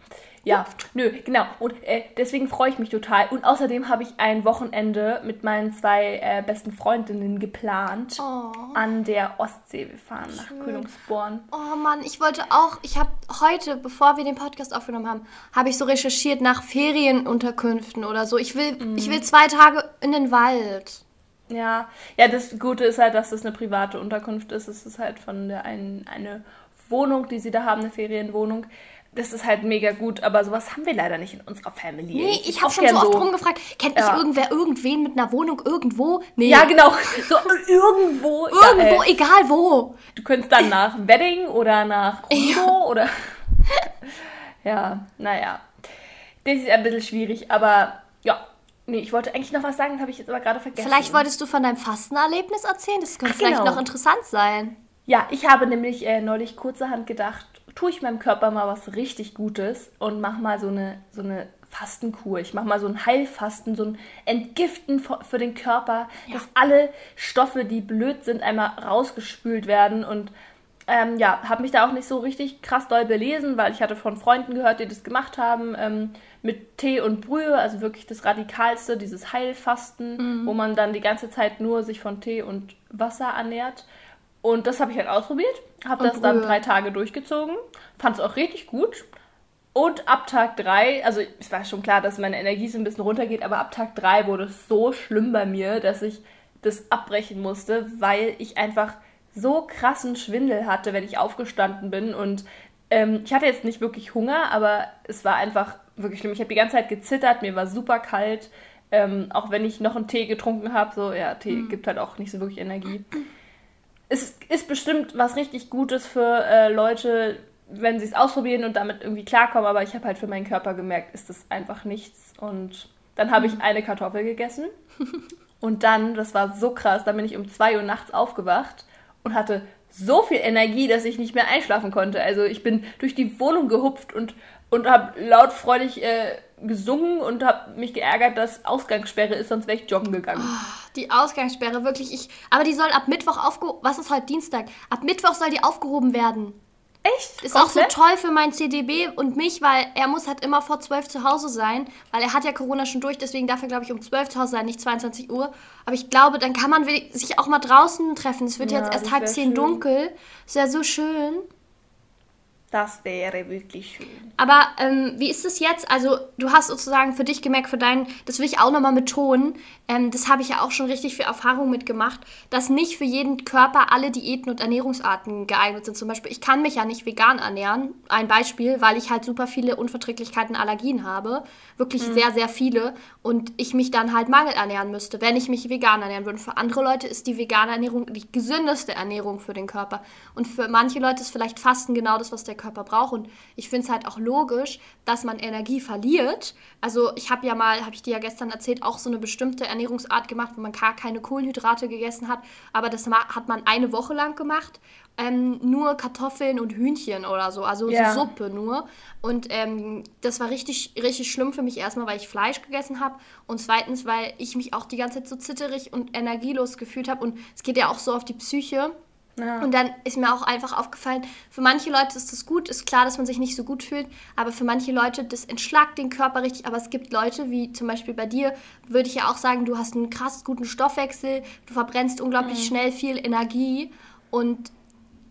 Ja, nö, genau. Und äh, deswegen freue ich mich total. Und außerdem habe ich ein Wochenende mit meinen zwei äh, besten Freundinnen geplant Oh. an der Ostsee. Wir fahren nach Kühlungsborn. Oh Mann, ich wollte auch, ich habe heute, bevor wir den Podcast aufgenommen haben, habe ich so recherchiert nach Ferienunterkünften oder so. Ich will, ich will zwei Tage in den Wald. Ja, ja, das Gute ist halt, dass es eine private Unterkunft ist. Es ist halt von der einen eine Wohnung, die sie da haben, eine Ferienwohnung. Das ist halt mega gut, aber sowas haben wir leider nicht in unserer Family. Nee, ich auch habe schon so oft rumgefragt, kennt Ja. ich irgendwer irgendwen mit einer Wohnung irgendwo? Nee. Ja, genau. So irgendwo. Irgendwo, Ja, äh, egal wo. du könntest dann nach Wedding oder nach Rigo oder. ja, naja. Das ist ein bisschen schwierig, aber ja. Nee, ich wollte eigentlich noch was sagen, das habe ich jetzt aber gerade vergessen. Vielleicht wolltest du von deinem Fastenerlebnis erzählen? Das könnte Ach, vielleicht genau. noch interessant sein. Ja, ich habe nämlich äh, neulich kurzerhand gedacht, tue ich meinem Körper mal was richtig Gutes und mach mal so eine, so eine Fastenkur. Ich mache mal so ein Heilfasten, so ein Entgiften für den Körper, dass alle Stoffe, die blöd sind, einmal rausgespült werden und ähm, ja, habe mich da auch nicht so richtig krass doll belesen, weil ich hatte von Freunden gehört, die das gemacht haben, ähm, mit Tee und Brühe, also wirklich das Radikalste, dieses Heilfasten, wo man dann die ganze Zeit nur sich von Tee und Wasser ernährt. Und das habe ich halt ausprobiert, habe das dann Brühe. drei Tage durchgezogen, fand es auch richtig gut. Und ab Tag drei, also es war schon klar, dass meine Energie so ein bisschen runtergeht, aber ab Tag drei wurde es so schlimm bei mir, dass ich das abbrechen musste, weil ich einfach so krassen Schwindel hatte, wenn ich aufgestanden bin. Und ähm, ich hatte jetzt nicht wirklich Hunger, aber es war einfach wirklich schlimm. Ich habe die ganze Zeit gezittert, mir war super kalt. Ähm, auch wenn ich noch einen Tee getrunken habe, so, ja, Tee gibt halt auch nicht so wirklich Energie. Es ist bestimmt was richtig Gutes für äh, Leute, wenn sie es ausprobieren und damit irgendwie klarkommen, aber ich habe halt für meinen Körper gemerkt, ist das einfach nichts. Und dann habe ich eine Kartoffel gegessen. Und dann, das war so krass, dann bin ich um 2 Uhr nachts aufgewacht und hatte so viel Energie, dass ich nicht mehr einschlafen konnte. Also ich bin durch die Wohnung gehupft und, und habe laut freudig äh, gesungen und habe mich geärgert, dass Ausgangssperre ist, sonst wäre ich joggen gegangen. Die Ausgangssperre, wirklich. Ich, aber die soll ab Mittwoch aufgehoben. Was ist heute Dienstag? Ab Mittwoch soll die aufgehoben werden. Echt? Ist auch so Komplett? toll für meinen CDB und mich, weil er muss halt immer vor 12 zu Hause sein, weil er hat ja Corona schon durch, deswegen darf er, glaube ich, um 12 zu Hause sein, nicht 22 Uhr. Aber ich glaube, dann kann man sich auch mal draußen treffen. Es wird Ja, jetzt erst halb wär zehn schön. dunkel. Ist ja so schön. Das wäre wirklich schön. Aber ähm, wie ist es jetzt? Also, du hast sozusagen für dich gemerkt, für deinen, das will ich auch nochmal betonen, ähm, das habe ich ja auch schon richtig viel Erfahrung mitgemacht, dass nicht für jeden Körper alle Diäten und Ernährungsarten geeignet sind. Zum Beispiel, ich kann mich ja nicht vegan ernähren. Ein Beispiel, weil ich halt super viele Unverträglichkeiten, Allergien habe. Wirklich sehr, sehr viele. Und ich mich dann halt Mangel ernähren müsste, wenn ich mich vegan ernähren würde. Für andere Leute ist die vegane Ernährung die gesündeste Ernährung für den Körper. Und für manche Leute ist vielleicht Fasten genau das, was der Körper braucht. Und ich finde es halt auch logisch, dass man Energie verliert. Also ich habe ja mal, habe ich dir ja gestern erzählt, auch so eine bestimmte Ernährungsart gemacht, wo man gar keine Kohlenhydrate gegessen hat. Aber das hat man eine Woche lang gemacht. Ähm, nur Kartoffeln und Hühnchen oder so, also so Suppe nur. Und ähm, das war richtig, richtig schlimm für mich erstmal, weil ich Fleisch gegessen habe und zweitens, weil ich mich auch die ganze Zeit so zitterig und energielos gefühlt habe und es geht ja auch so auf die Psyche. Ja. Und dann ist mir auch einfach aufgefallen, für manche Leute ist das gut, ist klar, dass man sich nicht so gut fühlt, aber für manche Leute, das entschlagt den Körper richtig. Aber es gibt Leute, wie zum Beispiel bei dir, würde ich ja auch sagen, du hast einen krass guten Stoffwechsel, du verbrennst unglaublich schnell viel Energie und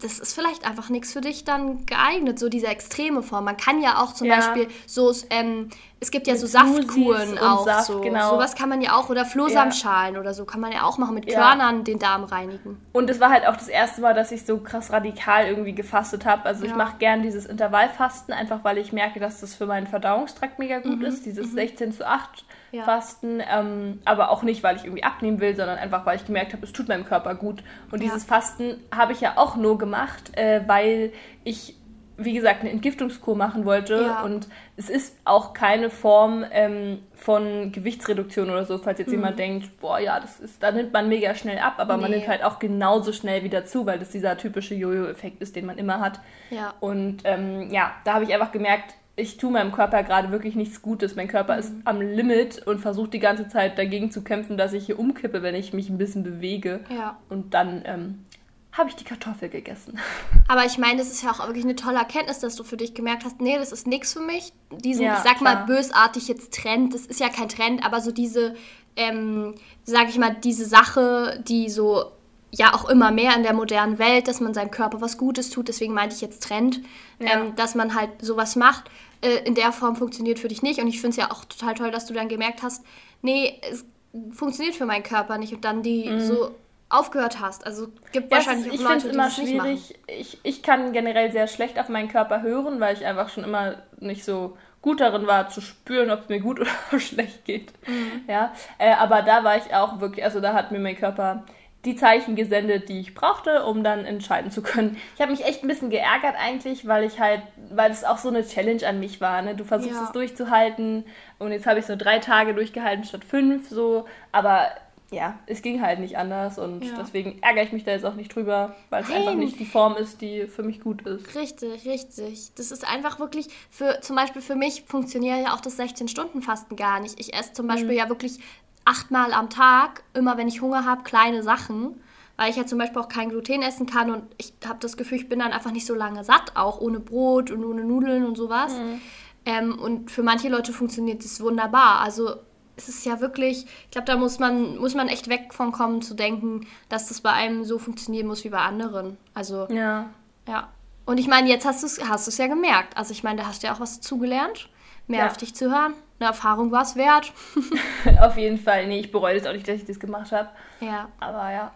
das ist vielleicht einfach nichts für dich dann geeignet, so diese extreme Form. Man kann ja auch zum Ja. Beispiel so ähm, es gibt ja Mit so Saftkuren auch. Saft, so. genau. Sowas kann man ja auch, oder Flohsamschalen oder so, kann man ja auch machen, mit Ja. Körnern den Darm reinigen. Und es war halt auch das erste Mal, dass ich so krass radikal irgendwie gefastet habe. Also ich Ja. mache gern dieses Intervallfasten, einfach weil ich merke, dass das für meinen Verdauungstrakt mega gut Mhm, ist. Dieses 16 zu 8 Ja. Fasten. Ähm, aber auch nicht, weil ich irgendwie abnehmen will, sondern einfach, weil ich gemerkt habe, es tut meinem Körper gut. Und Ja. dieses Fasten habe ich ja auch nur gemacht, äh, weil ich wie gesagt, eine Entgiftungskur machen wollte. Ja. Und es ist auch keine Form ähm, von Gewichtsreduktion oder so, falls Mhm. jetzt jemand denkt, boah, ja, das ist, da nimmt man mega schnell ab, aber man Nee. nimmt halt auch genauso schnell wieder zu, weil das dieser typische Jojo-Effekt ist, den man immer hat. Ja. Und ähm, ja, da habe ich einfach gemerkt, ich tue meinem Körper gerade wirklich nichts Gutes. Mein Körper ist Mhm. am Limit und versucht die ganze Zeit dagegen zu kämpfen, dass ich hier umkippe, wenn ich mich ein bisschen bewege. Ja. Und dann ähm, habe ich die Kartoffel gegessen. Aber ich meine, das ist ja auch wirklich eine tolle Erkenntnis, dass du für dich gemerkt hast, nee, das ist nichts für mich. Diesen, Ja, ich sag mal, klar. bösartig jetzt Trend, das ist ja kein Trend, aber so diese, ähm, sag ich mal, diese Sache, die so ja auch immer mehr in der modernen Welt, dass man seinem Körper was Gutes tut, deswegen meinte ich jetzt Trend, Ja. ähm, dass man halt sowas macht, äh, in der Form funktioniert für dich nicht. Und ich finde es ja auch total toll, dass du dann gemerkt hast, nee, es funktioniert für meinen Körper nicht und dann die so aufgehört hast. Also gibt Mhm. Wahrscheinlich ist, auch ich Leute, finde es die immer das nicht machen. schwierig. Ich, ich kann generell sehr schlecht auf meinen Körper hören, weil ich einfach schon immer nicht so gut darin war, zu spüren, ob es mir gut oder schlecht geht. Mhm. Ja, äh, aber da war ich auch wirklich, also da hat mir mein Körper die Zeichen gesendet, die ich brauchte, um dann entscheiden zu können. Ich habe mich echt ein bisschen geärgert eigentlich, weil ich halt, weil es auch so eine Challenge an mich war. Ne? Du versuchst Ja. es durchzuhalten und jetzt habe ich so drei Tage durchgehalten statt fünf, so. Aber ja, es ging halt nicht anders und Ja. deswegen ärgere ich mich da jetzt auch nicht drüber, weil es Nein. einfach nicht die Form ist, die für mich gut ist. Richtig, richtig. Das ist einfach wirklich, für zum Beispiel für mich funktioniert ja auch das 16-Stunden-Fasten gar nicht. Ich esse zum Mhm. Beispiel ja wirklich achtmal am Tag, immer wenn ich Hunger habe, kleine Sachen, weil ich ja zum Beispiel auch kein Gluten essen kann und ich habe das Gefühl, ich bin dann einfach nicht so lange satt, auch ohne Brot und ohne Nudeln und sowas. Mhm. Ähm, und für manche Leute funktioniert das wunderbar. Also es ist ja wirklich, ich glaube, da muss man, muss man echt weg von kommen zu denken, dass das bei einem so funktionieren muss wie bei anderen. Also Ja. ja. Und ich meine, jetzt hast du es hast du's ja gemerkt. Also ich meine, da hast du ja auch was dazugelernt. Mehr Ja. auf dich zu hören. Eine Erfahrung war es wert. Auf jeden Fall. Nee, ich bereue das auch nicht, dass ich das gemacht habe. ja. Aber ja.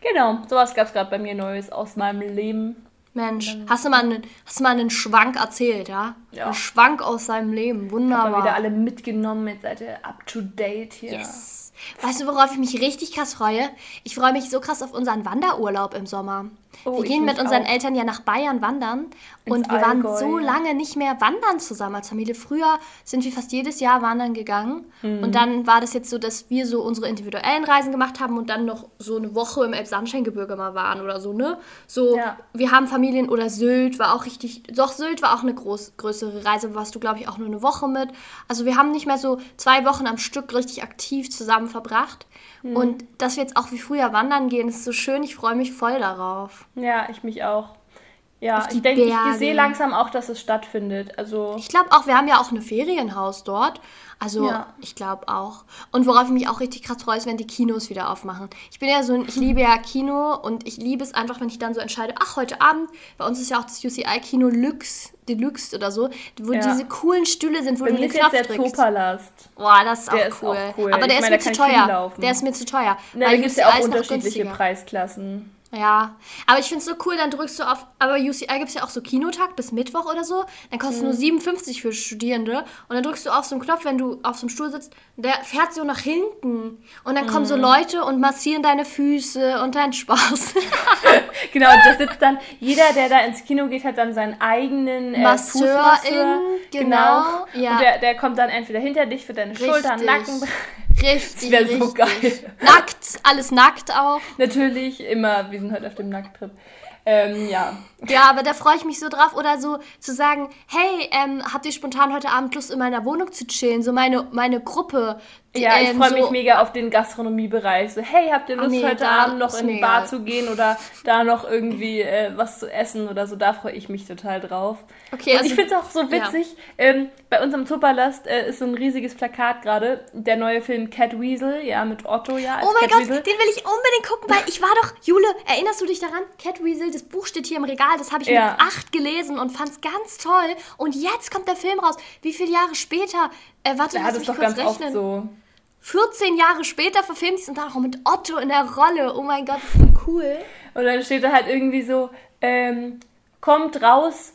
Genau, sowas gab es gerade bei mir Neues aus meinem Leben. Mensch, hast du, mal einen, hast du mal einen Schwank erzählt, ja? Ja. Einen Schwank aus seinem Leben. Wunderbar. Mal wieder alle mitgenommen, jetzt seid ihr up to date hier. Yes. Weißt du, worauf ich mich richtig krass freue? Ich freue mich so krass auf unseren Wanderurlaub im Sommer. Oh, wir gehen mit unseren auch. Eltern ja nach Bayern wandern Ins und wir waren Allgäu, so lange nicht mehr wandern zusammen als Familie. Früher sind wir fast jedes Jahr wandern gegangen Mhm. und dann war das jetzt so, dass wir so unsere individuellen Reisen gemacht haben und dann noch so eine Woche im Elbsandsteingebirge mal waren oder so, ne? So, Ja. wir haben Familien oder Sylt war auch richtig, doch Sylt war auch eine groß, größere Reise, warst du glaube ich auch nur eine Woche mit. Also wir haben nicht mehr so zwei Wochen am Stück richtig aktiv zusammen verbracht. Mhm. Und dass wir jetzt auch wie früher wandern gehen, ist so schön, ich freue mich voll darauf. Ja, ich mich auch. Ja, ich denke, ich sehe langsam auch, dass es stattfindet. Also, Ich glaube auch, wir haben ja auch ein Ferienhaus dort. Also Ja. ich glaube auch. Und worauf ich mich auch richtig krass freue, ist, wenn die Kinos wieder aufmachen. Ich bin ja so ein, ich liebe ja Kino und ich liebe es einfach, wenn ich dann so entscheide, ach, heute Abend, bei uns ist ja auch das UCI-Kino Lux, Deluxe oder so, wo Ja. diese coolen Stühle sind, wo bei du ist jetzt Knopf der drückst. Zoopalast. Boah, das ist, Der auch, ist cool. auch cool. Aber der Ich ist meine, mir zu teuer. Der ist mir zu teuer. Na, da gibt es ja auch ist unterschiedliche. Preisklassen. Ja, aber ich finde es so cool, dann drückst du auf, aber UCI gibt es ja auch so Kinotag bis Mittwoch oder so, dann kostet Mhm. nur 57 für Studierende und dann drückst du auf so einen Knopf, wenn du auf so einem Stuhl sitzt, der fährt so nach hinten und dann kommen Mhm. so Leute und massieren deine Füße und deinen Spaß. Genau, und da sitzt dann, jeder, der da ins Kino geht, hat dann seinen eigenen äh, Masseurin, Fußmasseur. genau, ja. Und der, der kommt dann entweder hinter dich für deine Schultern, Richtig. Nacken. richtig, Das wäre so geil. Nackt, alles nackt auch. Natürlich, immer, wir sind heute auf dem Nackttrip. Ähm, ja. Ja, aber da freue ich mich so drauf. Oder so zu sagen, hey, ähm, habt ihr spontan heute Abend Lust, in meiner Wohnung zu chillen? So meine, meine Gruppe. die, Ja, ich ähm, freue so, mich mega auf den Gastronomiebereich. So, hey, habt ihr Lust, nee, heute Abend noch in die Bar zu gehen oder da noch irgendwie äh, was zu essen oder so? Da freue ich mich total drauf. Okay, Und also- ich finde es auch so witzig. Ähm, bei unserem Zoopalast äh, ist so ein riesiges Plakat gerade. Der neue Film Cat Weasel, ja, mit Otto, ja. Oh mein Cat Gott, Weasel. den will ich unbedingt gucken, weil ich war doch, Jule, erinnerst du dich daran? Cat Weasel, das Buch steht hier im Regal, das habe ich Ja. mit acht gelesen und fand es ganz toll. Und jetzt kommt der Film raus. Wie viele Jahre später? Äh, warte, Ja, lass das mich doch kurz ganz oft rechnen. so. 14 Jahre später verfilmt es und dann auch mit Otto in der Rolle. Oh mein Gott, das ist so cool. Und dann steht da halt irgendwie so, ähm, kommt raus,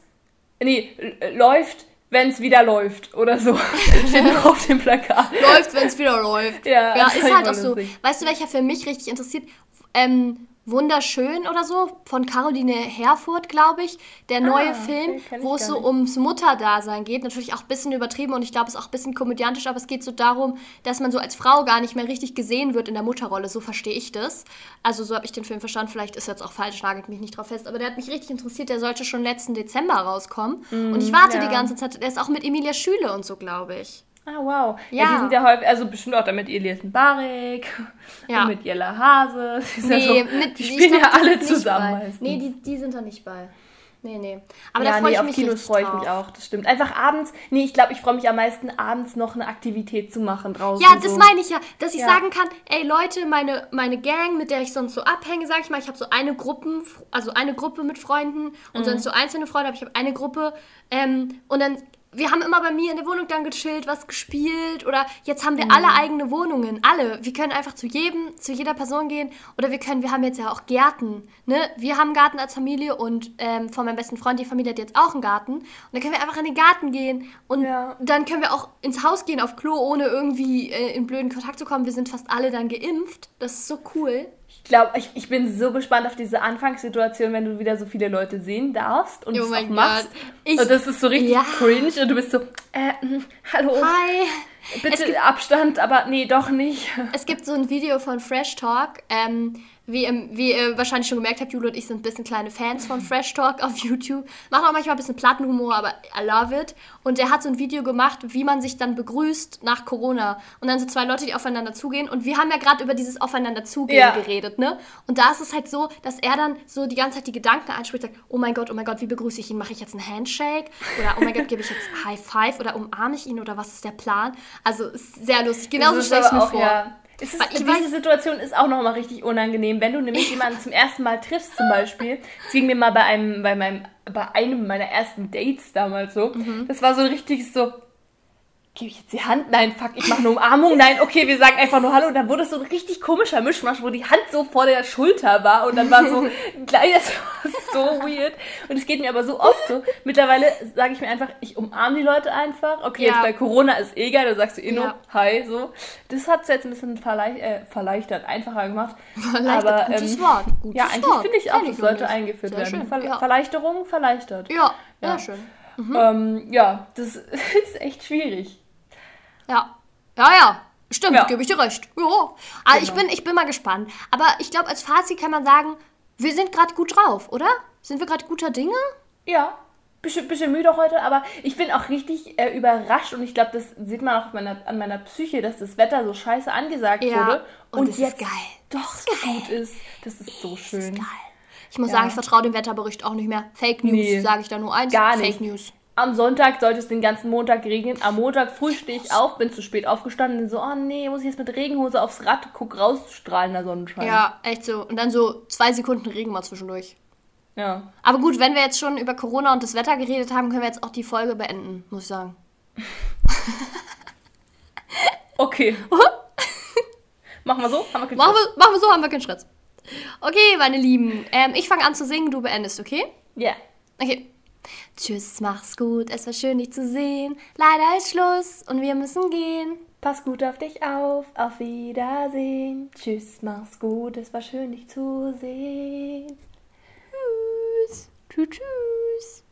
nee, äh, läuft, wenn es wieder läuft oder so. steht noch auf dem Plakat. Läuft, wenn es wieder läuft. Ja, ja ist halt auch so. Weißt du, welcher für mich richtig interessiert? Ähm, Wunderschön oder so von Caroline Herfurth, glaube ich. Der neue okay, Film, wo es so nicht. ums Mutterdasein geht. Natürlich auch ein bisschen übertrieben und ich glaube, es ist auch ein bisschen komödiantisch, aber es geht so darum, dass man so als Frau gar nicht mehr richtig gesehen wird in der Mutterrolle. So verstehe ich das. Also so habe ich den Film verstanden. Vielleicht ist jetzt auch falsch, nagelt mich nicht drauf fest. Aber der hat mich richtig interessiert. Der sollte schon letzten Dezember rauskommen. und ich warte ja. die ganze Zeit. Der ist auch mit Emilia Schüle und so, glaube ich. Ah, wow. Ja. Ja. die sind ja häufig, also bestimmt auch damit Elias Barek Ja. und mit Jella Hase. Die, Nee, so, mit, die spielen ja alle zusammen. Nee, die, die sind da nicht bei. Nee, nee. Aber da ja, freue nee, ich auf mich Kinos freue ich mich auch, das stimmt. Einfach abends, nee, ich glaube, ich freue mich am meisten, abends noch eine Aktivität zu machen draußen. Ja, das so. meine ich ja, dass ich Ja. sagen kann, ey Leute, meine, meine Gang, mit der ich sonst so abhänge, sag ich mal, ich habe so eine Gruppe, also eine Gruppe mit Freunden und Mhm. sonst so einzelne Freunde, aber ich habe eine Gruppe ähm, und dann wir haben immer bei mir in der Wohnung dann gechillt, was gespielt oder jetzt haben wir Mhm. alle eigene Wohnungen, alle. Wir können einfach zu jedem, zu jeder Person gehen oder wir können, wir haben jetzt ja auch Gärten, ne? Wir haben einen Garten als Familie und ähm, von meinem besten Freund, die Familie hat jetzt auch einen Garten und dann können wir einfach in den Garten gehen und Ja. dann können wir auch ins Haus gehen auf Klo, ohne irgendwie äh, in blöden Kontakt zu kommen. Wir sind fast alle dann geimpft. Das ist so cool. Ich glaube, ich, ich bin so gespannt auf diese Anfangssituation, wenn du wieder so viele Leute sehen darfst und Oh es auch machst. Ich- und das ist so richtig Ja. cringe und du bist so, äh, mm, hallo, Hi. bitte gibt- Abstand, aber nee, doch nicht. Es gibt so ein Video von Fresh Talk. Ähm, wie, im, wie ihr wahrscheinlich schon gemerkt habt, Jule und ich sind ein bisschen kleine Fans von Fresh Talk auf YouTube. Macht auch manchmal ein bisschen Plattenhumor, aber I love it. Und der hat so ein Video gemacht, wie man sich dann begrüßt nach Corona. Und dann so zwei Leute, die aufeinander zugehen. Und wir haben ja gerade über dieses Aufeinander zugehen Ja. geredet, ne? Und da ist es halt so, dass er dann so die ganze Zeit die Gedanken einspricht, sagt, oh mein Gott, oh mein Gott, wie begrüße ich ihn? Mache ich jetzt einen Handshake? Oder oh mein Gott, gebe ich jetzt High Five? Oder umarme ich ihn? Oder was ist der Plan? Also ist sehr lustig. Genauso stelle ich mir vor. Ja, ist, diese weiß- Situation ist auch nochmal richtig unangenehm, wenn du nämlich jemanden zum ersten Mal triffst zum Beispiel. Es ging mir mal bei einem, bei meinem, bei einem meiner ersten Dates damals so. Mhm. Das war so richtig so, gebe ich jetzt die Hand? Nein, fuck, ich mache eine Umarmung. Nein, okay, wir sagen einfach nur Hallo. Und dann wurde es so ein richtig komischer Mischmasch, wo die Hand so vor der Schulter war und dann war so ein kleines, so weird. Und es geht mir aber so oft so. Mittlerweile sage ich mir einfach, ich umarme die Leute einfach. Okay, Ja. jetzt bei Corona ist eh geil, da sagst du eh nur Ja. Hi, so. Das hat es jetzt ein bisschen verleicht, äh, verleichtert, einfacher gemacht. Verleichtert, aber, gutes ähm, Wort, gutes ja, eigentlich finde ich auch, Kenn das sollte nicht. eingeführt Sehr werden. schön, Ver ja. Verleichterung verleichtert. Ja, Ja. sehr schön. Ähm, ja, das ist echt schwierig. Ja. Ja, ja. Stimmt, Ja. gebe ich dir recht. Ja. Ich, Genau. bin, ich bin mal gespannt. Aber ich glaube, als Fazit kann man sagen, wir sind gerade gut drauf, oder? Sind wir gerade guter Dinge? Ja, bisschen, bisschen müde heute, aber ich bin auch richtig äh, überrascht und ich glaube, das sieht man auch an meiner, an meiner Psyche, dass das Wetter so scheiße angesagt Ja, wurde und ist jetzt geil. doch so gut ist. Das ist so schön. Geil. Ich muss Ja. sagen, ich vertraue dem Wetterbericht auch nicht mehr. Fake News, Nee. sage ich da nur eins. Gar Fake nicht. News. Am Sonntag sollte es den ganzen Montag regnen. Am Montag früh stehe ich auf, bin zu spät aufgestanden und so, oh nee, muss ich jetzt mit Regenhose aufs Rad, guck raus, strahlender Sonnenschein. Ja, echt so. Und dann so zwei Sekunden Regen mal zwischendurch. ja. Aber gut, wenn wir jetzt schon über Corona und das Wetter geredet haben, können wir jetzt auch die Folge beenden, muss ich sagen. Okay. Machen wir so? Haben wir keinen Machen Stress? wir, machen wir so, haben wir keinen Stress. Okay, meine Lieben. Ähm, ich fange an zu singen, du beendest, okay? Ja. Okay. Tschüss, mach's gut. Es war schön, dich zu sehen. Leider ist Schluss und wir müssen gehen. Pass gut auf dich auf. Auf Wiedersehen. Tschüss, mach's gut. Es war schön, dich zu sehen. Tschüss. Tschüss. Tschüss.